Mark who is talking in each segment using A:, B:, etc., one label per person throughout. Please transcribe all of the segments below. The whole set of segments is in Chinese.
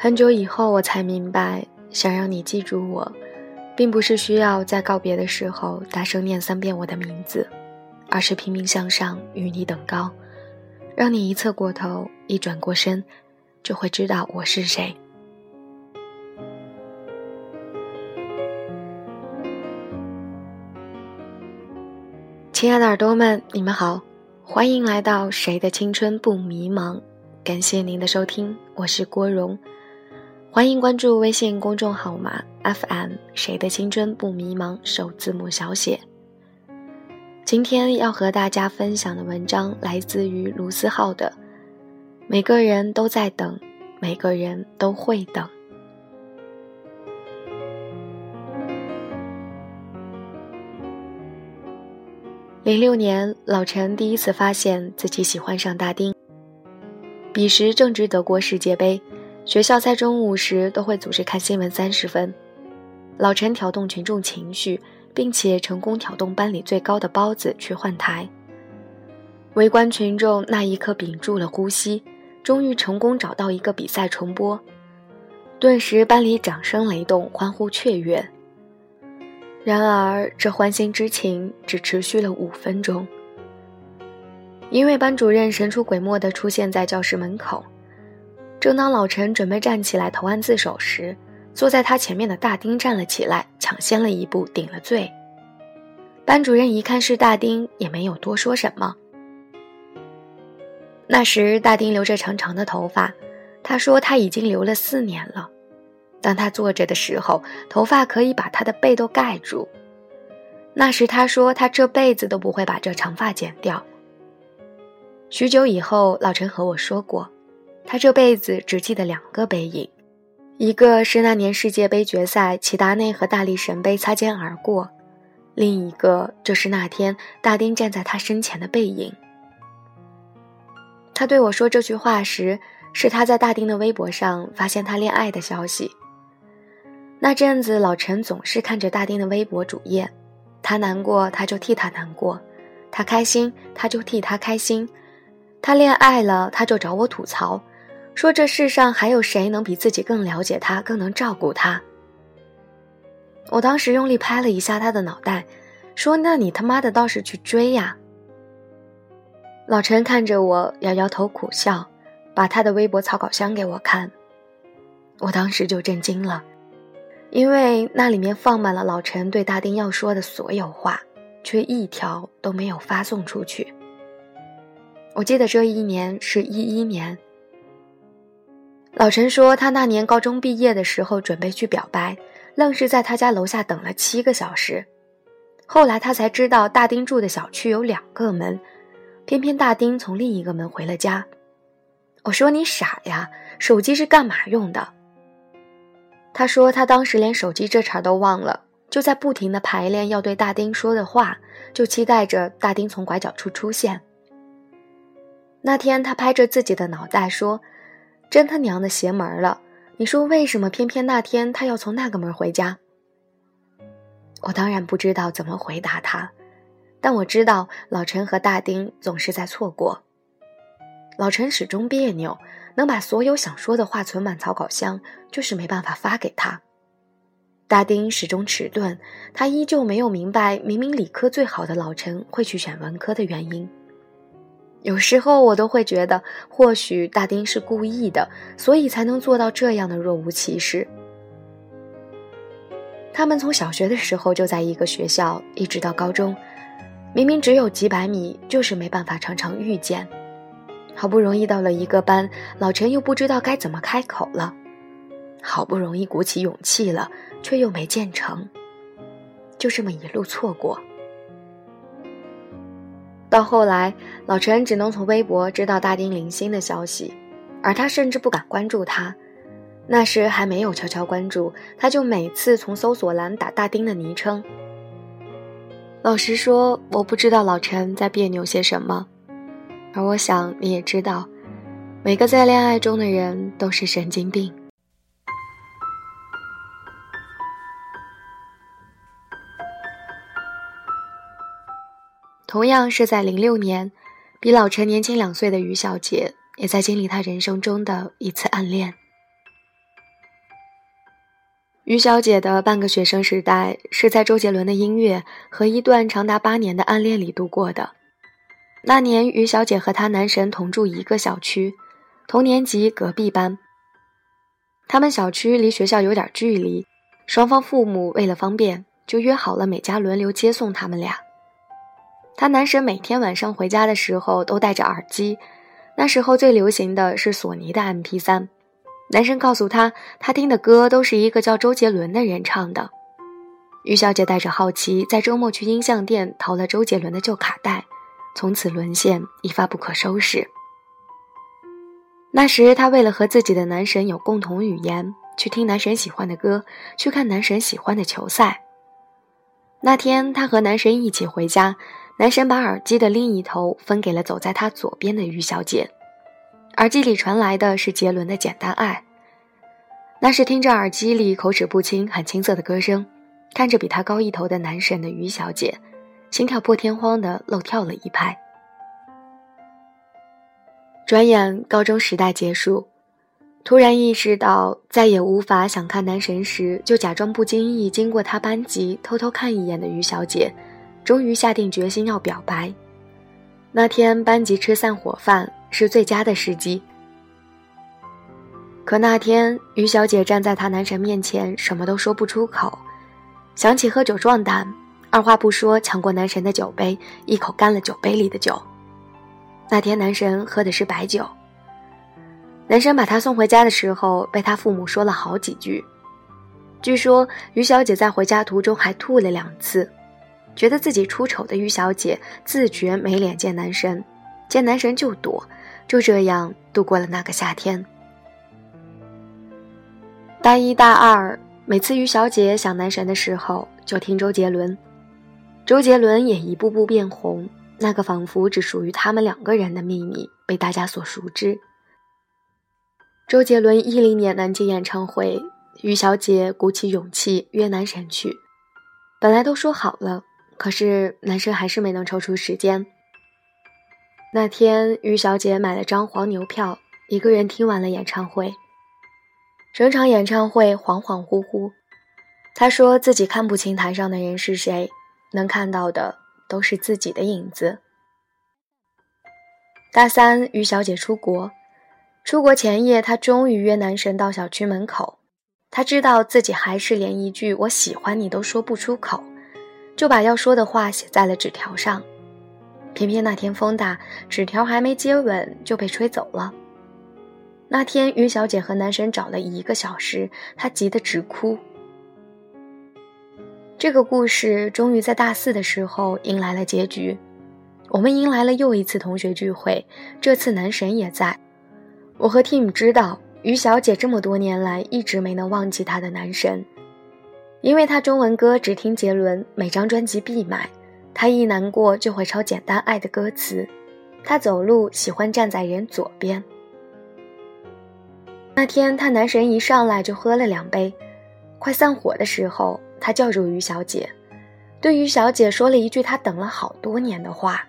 A: 很久以后，我才明白，想让你记住我，并不是需要在告别的时候大声念三遍我的名字，而是拼命向上与你等高，让你一侧过头，一转过身，就会知道我是谁。亲爱的耳朵们，你们好，欢迎来到《谁的青春不迷茫》，感谢您的收听，我是郭荣。欢迎关注微信公众号码 FM 谁的青春不迷茫首字母小写。今天要和大家分享的文章来自于卢思浩的《每个人都在等，每个人都会等》。零六年，老陈第一次发现自己喜欢上大丁。彼时正值德国世界杯。学校在中午时都会组织看新闻三十分，老陈挑动群众情绪，并且成功挑动班里最高的包子去换台。围观群众那一刻屏住了呼吸，终于成功找到一个比赛重播，顿时班里掌声雷动，欢呼雀跃。然而这欢欣之情只持续了五分钟，因为班主任神出鬼没地出现在教室门口。正当老陈准备站起来投案自首时，坐在他前面的大丁站了起来，抢先了一步顶了罪。班主任一看是大丁，也没有多说什么。那时大丁留着长长的头发，他说他已经留了四年了。当他坐着的时候，头发可以把他的背都盖住。那时他说他这辈子都不会把这长发剪掉。许久以后，老陈和我说过。他这辈子只记得两个背影，一个是那年世界杯决赛，齐达内和大力神杯擦肩而过；另一个就是那天大丁站在他身前的背影。他对我说这句话时，是他在大丁的微博上发现他恋爱的消息。那阵子，老陈总是看着大丁的微博主页，他难过，他就替他难过；他开心，他就替他开心；他恋爱了，他就找我吐槽。说这世上还有谁能比自己更了解他，更能照顾他？我当时用力拍了一下他的脑袋，说：“那你他妈的倒是去追呀！”老陈看着我，摇摇头苦笑，把他的微博草稿箱给我看。我当时就震惊了，因为那里面放满了老陈对大丁要说的所有话，却一条都没有发送出去。我记得这一年是一一年。老陈说，他那年高中毕业的时候准备去表白，愣是在他家楼下等了七个小时。后来他才知道，大丁住的小区有两个门，偏偏大丁从另一个门回了家。我说你傻呀，手机是干嘛用的？他说他当时连手机这茬都忘了，就在不停的排练要对大丁说的话，就期待着大丁从拐角处出现。那天他拍着自己的脑袋说。真他娘的邪门了！你说为什么偏偏那天他要从那个门回家？我当然不知道怎么回答他，但我知道老陈和大丁总是在错过。老陈始终别扭，能把所有想说的话存满草稿箱，就是没办法发给他。大丁始终迟钝，他依旧没有明白，明明理科最好的老陈会去选文科的原因。有时候我都会觉得，或许大丁是故意的，所以才能做到这样的若无其事。他们从小学的时候就在一个学校，一直到高中，明明只有几百米，就是没办法常常遇见。好不容易到了一个班，老陈又不知道该怎么开口了。好不容易鼓起勇气了，却又没建成，就这么一路错过。到后来，老陈只能从微博知道大丁零星的消息，而他甚至不敢关注他。那时还没有悄悄关注，他就每次从搜索栏打大丁的昵称。老实说，我不知道老陈在别扭些什么，而我想你也知道，每个在恋爱中的人都是神经病。同样是在零六年，比老陈年轻两岁的于小杰，也在经历他人生中的一次暗恋。于小姐的半个学生时代是在周杰伦的音乐和一段长达八年的暗恋里度过的。那年，于小姐和她男神同住一个小区，同年级隔壁班。他们小区离学校有点距离，双方父母为了方便，就约好了每家轮流接送他们俩。她男神每天晚上回家的时候都戴着耳机，那时候最流行的是索尼的 MP3。男生告诉她，他听的歌都是一个叫周杰伦的人唱的。于小姐带着好奇，在周末去音像店淘了周杰伦的旧卡带，从此沦陷，一发不可收拾。那时，她为了和自己的男神有共同语言，去听男神喜欢的歌，去看男神喜欢的球赛。那天，她和男神一起回家。男神把耳机的另一头分给了走在他左边的于小姐，耳机里传来的是杰伦的《简单爱》。那是听着耳机里口齿不清、很青涩的歌声，看着比他高一头的男神的于小姐，心跳破天荒的漏跳了一拍。转眼高中时代结束，突然意识到再也无法想看男神时，就假装不经意经过他班级偷偷看一眼的于小姐。终于下定决心要表白。那天班级吃散伙饭是最佳的时机。可那天于小姐站在她男神面前，什么都说不出口。想起喝酒壮胆，二话不说抢过男神的酒杯，一口干了酒杯里的酒。那天男神喝的是白酒。男神把她送回家的时候，被他父母说了好几句。据说于小姐在回家途中还吐了两次。觉得自己出丑的于小姐自觉没脸见男神，见男神就躲，就这样度过了那个夏天。大一大二，每次于小姐想男神的时候，就听周杰伦，周杰伦也一步步变红。那个仿佛只属于他们两个人的秘密被大家所熟知。周杰伦一零年南京演唱会，于小姐鼓起勇气约男神去，本来都说好了。可是男生还是没能抽出时间。那天，于小姐买了张黄牛票，一个人听完了演唱会。整场演唱会恍恍惚惚，她说自己看不清台上的人是谁，能看到的都是自己的影子。大三，于小姐出国，出国前夜，她终于约男神到小区门口。她知道自己还是连一句“我喜欢你”都说不出口。就把要说的话写在了纸条上，偏偏那天风大，纸条还没接稳就被吹走了。那天于小姐和男神找了一个小时，她急得直哭。这个故事终于在大四的时候迎来了结局，我们迎来了又一次同学聚会，这次男神也在。我和 Tim 知道，于小姐这么多年来一直没能忘记她的男神。因为他中文歌只听杰伦，每张专辑必买。他一难过就会抄《简单爱》的歌词。他走路喜欢站在人左边。那天他男神一上来就喝了两杯，快散伙的时候，他叫住于小姐，对于小姐说了一句他等了好多年的话：“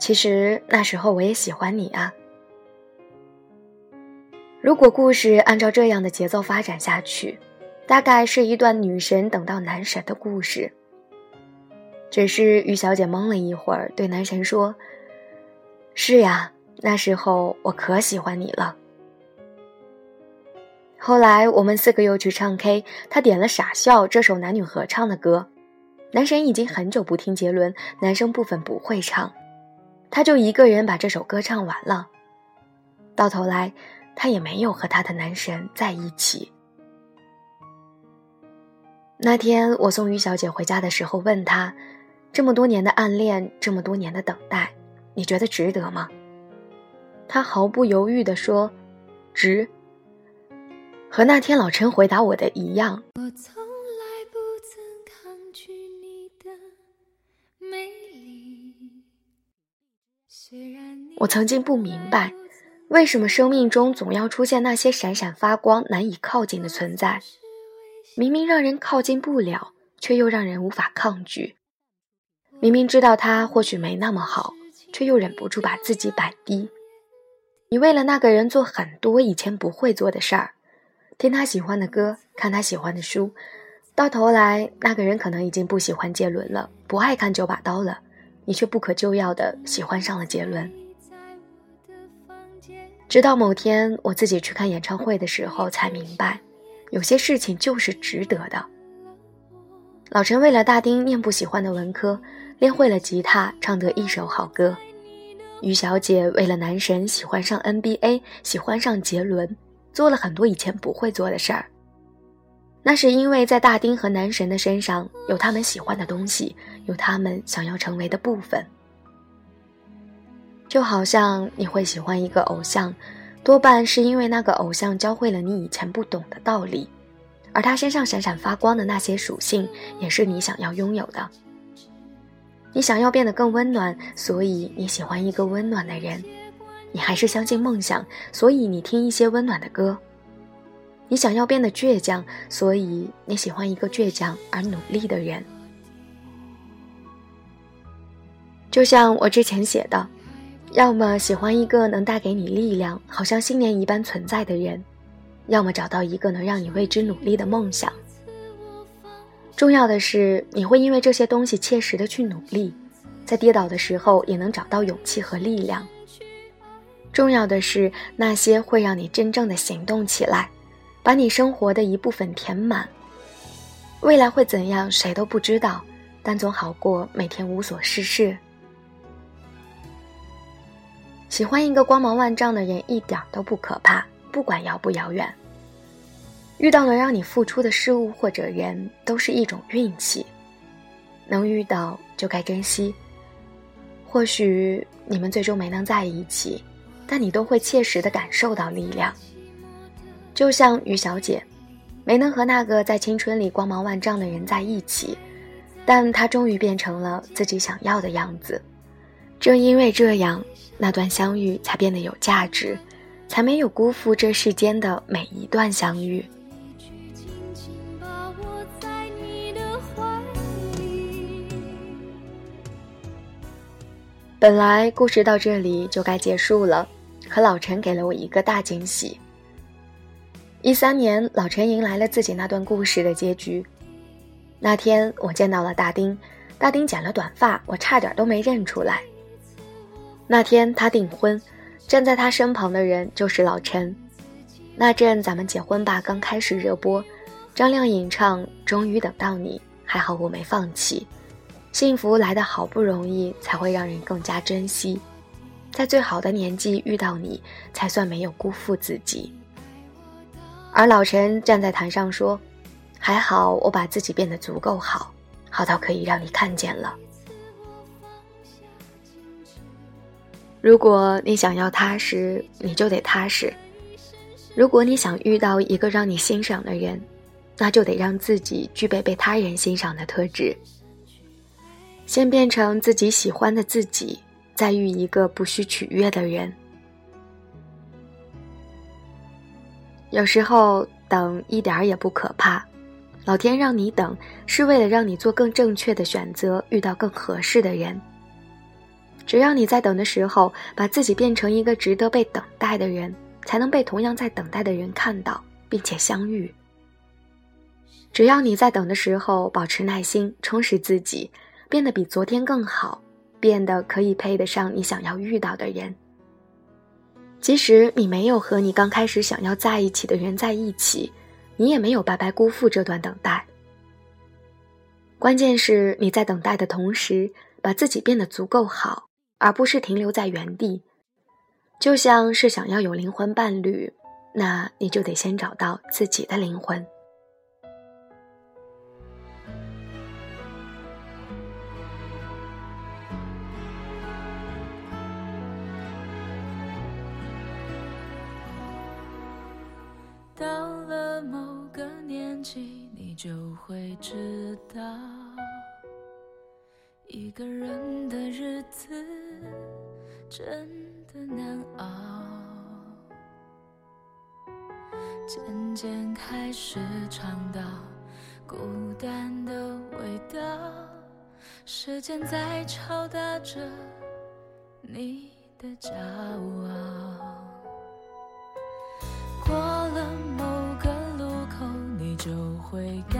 A: 其实那时候我也喜欢你啊。”如果故事按照这样的节奏发展下去。大概是一段女神等到男神的故事。只是于小姐懵了一会儿，对男神说：“是呀，那时候我可喜欢你了。”后来我们四个又去唱 K，他点了《傻笑》这首男女合唱的歌。男神已经很久不听杰伦，男生部分不会唱，他就一个人把这首歌唱完了。到头来，他也没有和他的男神在一起。那天我送于小姐回家的时候，问她：“这么多年的暗恋，这么多年的等待，你觉得值得吗？”她毫不犹豫地说：“值。”和那天老陈回答我的一样。我从来不曾抗拒你的美丽。我曾经不明白，为什么生命中总要出现那些闪闪发光、难以靠近的存在。明明让人靠近不了，却又让人无法抗拒；明明知道他或许没那么好，却又忍不住把自己摆低。你为了那个人做很多以前不会做的事儿，听他喜欢的歌，看他喜欢的书，到头来那个人可能已经不喜欢杰伦了，不爱看九把刀了，你却不可救药的喜欢上了杰伦。直到某天我自己去看演唱会的时候，才明白，有些事情就是值得的。老陈为了大丁念不喜欢的文科，练会了吉他，唱得一手好歌。于小姐为了男神喜欢上 NBA，喜欢上杰伦，做了很多以前不会做的事儿。那是因为在大丁和男神的身上有他们喜欢的东西，有他们想要成为的部分。就好像你会喜欢一个偶像，多半是因为那个偶像教会了你以前不懂的道理。而他身上闪闪发光的那些属性，也是你想要拥有的。你想要变得更温暖，所以你喜欢一个温暖的人；你还是相信梦想，所以你听一些温暖的歌。你想要变得倔强，所以你喜欢一个倔强而努力的人。就像我之前写的，要么喜欢一个能带给你力量，好像新年一般存在的人。要么找到一个能让你为之努力的梦想。重要的是，你会因为这些东西切实的去努力，在跌倒的时候也能找到勇气和力量。重要的是，那些会让你真正的行动起来，把你生活的一部分填满。未来会怎样，谁都不知道，但总好过每天无所事事。喜欢一个光芒万丈的人一点都不可怕，不管遥不遥远。遇到能让你付出的事物或者人，都是一种运气。能遇到就该珍惜。或许你们最终没能在一起，但你都会切实的感受到力量。就像于小姐，没能和那个在青春里光芒万丈的人在一起，但她终于变成了自己想要的样子。正因为这样，那段相遇才变得有价值，才没有辜负这世间的每一段相遇。本来故事到这里就该结束了，可老陈给了我一个大惊喜。一三年，老陈迎来了自己那段故事的结局。那天我见到了大丁，大丁剪了短发，我差点都没认出来。那天他订婚，站在他身旁的人就是老陈。那阵《咱们结婚吧》刚开始热播，张靓颖唱《终于等到你》，还好我没放弃。幸福来的好不容易，才会让人更加珍惜。在最好的年纪遇到你，才算没有辜负自己。而老陈站在台上说：“还好我把自己变得足够好，好到可以让你看见了。”如果你想要踏实，你就得踏实；如果你想遇到一个让你欣赏的人，那就得让自己具备被他人欣赏的特质。先变成自己喜欢的自己，再遇一个不需取悦的人。有时候等一点儿也不可怕，老天让你等，是为了让你做更正确的选择，遇到更合适的人。只要你在等的时候，把自己变成一个值得被等待的人，才能被同样在等待的人看到，并且相遇。只要你在等的时候保持耐心，充实自己。变得比昨天更好，变得可以配得上你想要遇到的人。即使你没有和你刚开始想要在一起的人在一起，你也没有白白辜负这段等待。关键是你在等待的同时，把自己变得足够好，而不是停留在原地。就像是想要有灵魂伴侣，那你就得先找到自己的灵魂。到了某个年纪你就会知道，一个人的日子真的难熬。渐渐开始尝到孤单的味道，时间在敲打着你的骄傲。过了某个路口，你就。
B: 会感，